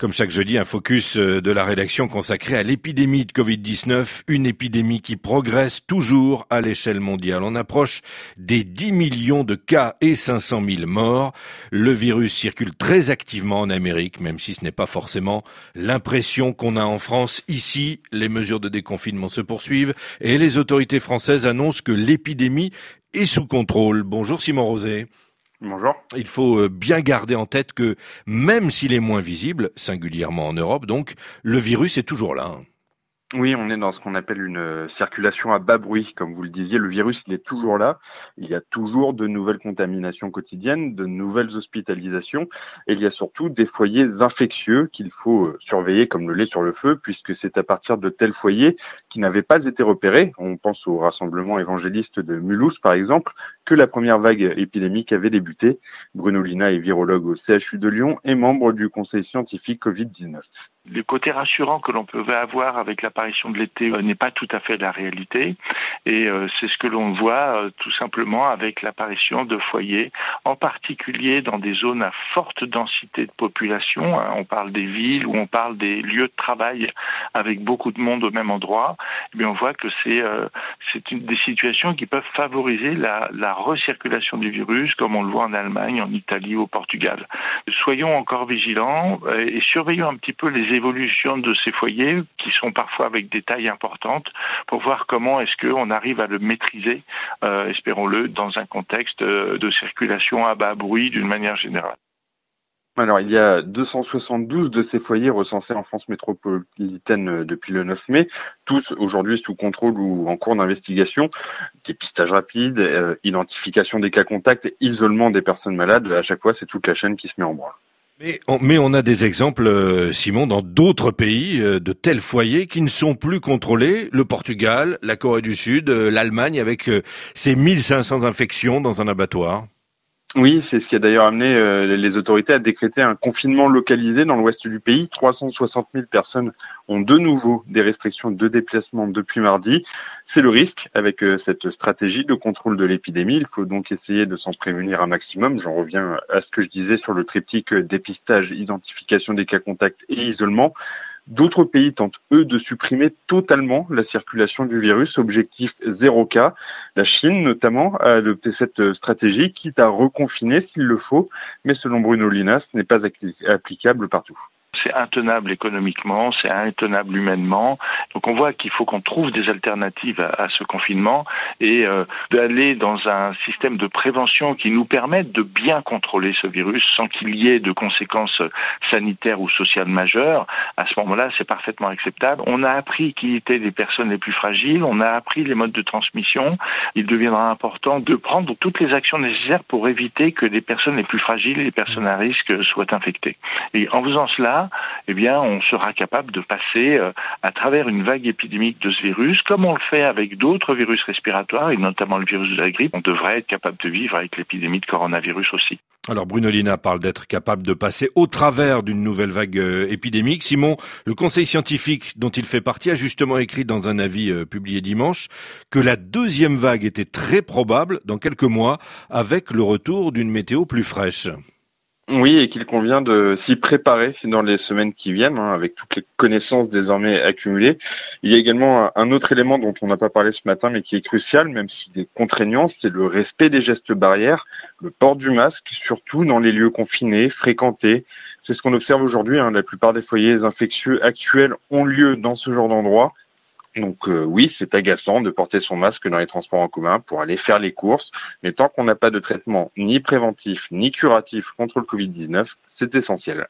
Comme chaque jeudi, un focus euh, de la rédaction consacré à l'épidémie de Covid-19, une épidémie qui progresse toujours à l'échelle mondiale. On approche des 10 millions de cas et 500 000 morts. Le virus circule très activement en Amérique, même si ce n'est pas forcément l'impression qu'on a en France. Ici, les mesures de déconfinement se poursuivent et les autorités françaises annoncent que l'épidémie est sous contrôle. Bonjour Simon Rosé. Bonjour. Il faut euh, bien garder en tête que même s'il est moins visible, singulièrement en Europe, donc, le virus est toujours là. Hein. Oui, on est dans ce qu'on appelle une euh, circulation à bas bruit. Comme vous le disiez, le virus, il est toujours là. Il y a toujours de nouvelles contaminations quotidiennes, de nouvelles hospitalisations. Et il y a surtout des foyers infectieux qu'il faut euh, surveiller comme le lait sur le feu, puisque c'est à partir de tels foyers qui n'avaient pas été repérés, on pense au rassemblement évangéliste de Mulhouse par exemple, que la première vague épidémique avait débuté. Bruno Lina est virologue au CHU de Lyon et membre du conseil scientifique Covid-19 le côté rassurant que l'on pouvait avoir avec l'apparition de l'été euh, n'est pas tout à fait la réalité. Et euh, c'est ce que l'on voit euh, tout simplement avec l'apparition de foyers, en particulier dans des zones à forte densité de population. Hein. On parle des villes ou on parle des lieux de travail avec beaucoup de monde au même endroit. Eh on voit que c'est c'est des situations qui peuvent favoriser la, la recirculation du virus, comme on le voit en Allemagne, en Italie au Portugal. Soyons encore vigilants et surveillons un petit peu les évolution de ces foyers qui sont parfois avec des tailles importantes pour voir comment est-ce qu'on arrive à le maîtriser, euh, espérons-le, dans un contexte euh, de circulation à bas bruit d'une manière générale. Alors, il y a 272 de ces foyers recensés en France métropolitaine euh, depuis le 9 mai, tous aujourd'hui sous contrôle ou en cours d'investigation. Dépistage rapide, identification des cas contacts, isolement des personnes malades. À chaque fois, c'est toute la chaîne qui se met en branle. Mais on, a des exemples, euh, Simon, dans d'autres pays, euh, de tels foyers qui ne sont plus contrôlés. Le Portugal, la Corée du Sud, euh, l'Allemagne, avec ses 1500 infections dans un abattoir. Oui, c'est ce qui a d'ailleurs amené euh, les autorités à décréter un confinement localisé dans l'ouest du pays. 360 000 personnes ont de nouveau des restrictions de déplacement depuis mardi. C'est le risque avec euh, cette stratégie de contrôle de l'épidémie. Il faut donc essayer de s'en prémunir un maximum. J'en reviens à ce que je disais sur le triptyque dépistage, identification des cas contacts et isolement. D'autres pays tentent, eux, de supprimer totalement la circulation du virus, objectif zéro cas. La Chine, notamment, a adopté cette stratégie, quitte à reconfiner s'il le faut, mais selon Bruno Linas, ce n'est pas applicable partout. C'est intenable économiquement, c'est intenable humainement. Donc on voit qu'il faut qu'on trouve des alternatives à, ce confinement et euh, d'aller dans un système de prévention qui nous permette de bien contrôler ce virus sans qu'il y ait de conséquences sanitaires ou sociales majeures. À ce moment-là, c'est parfaitement acceptable. On a appris qui étaient les personnes les plus fragiles, on a appris les modes de transmission. Il deviendra important de prendre toutes les actions nécessaires pour éviter que les personnes les plus fragiles, les personnes à risque soient infectées. Et en faisant cela, eh bien, on sera capable de passer euh, à travers une vague épidémique de ce virus, comme on le fait avec d'autres virus respiratoires, et notamment le virus de la grippe. On devrait être capable de vivre avec l'épidémie de coronavirus aussi. Alors Bruno Lina parle d'être capable de passer au travers d'une nouvelle vague euh, épidémique. Simon, le conseil scientifique dont il fait partie a justement écrit dans un avis euh, publié dimanche que la deuxième vague était très probable dans quelques mois avec le retour d'une météo plus fraîche. Oui, et qu'il convient de s'y préparer dans les semaines qui viennent, hein, avec toutes les connaissances désormais accumulées. Il y a également un autre élément dont on n'a pas parlé ce matin, mais qui est crucial, même s'il est contraignant, c'est le respect des gestes barrières, le port du masque, surtout dans les lieux confinés, fréquentés. C'est ce qu'on observe aujourd'hui. Hein. La plupart des foyers infectieux actuels ont lieu dans ce genre d'endroit. Donc euh, oui, c'est agaçant de porter son masque dans les transports en commun pour aller faire les courses, mais tant qu'on n'a pas de traitement ni préventif ni curatif contre le Covid-19, c'est essentiel.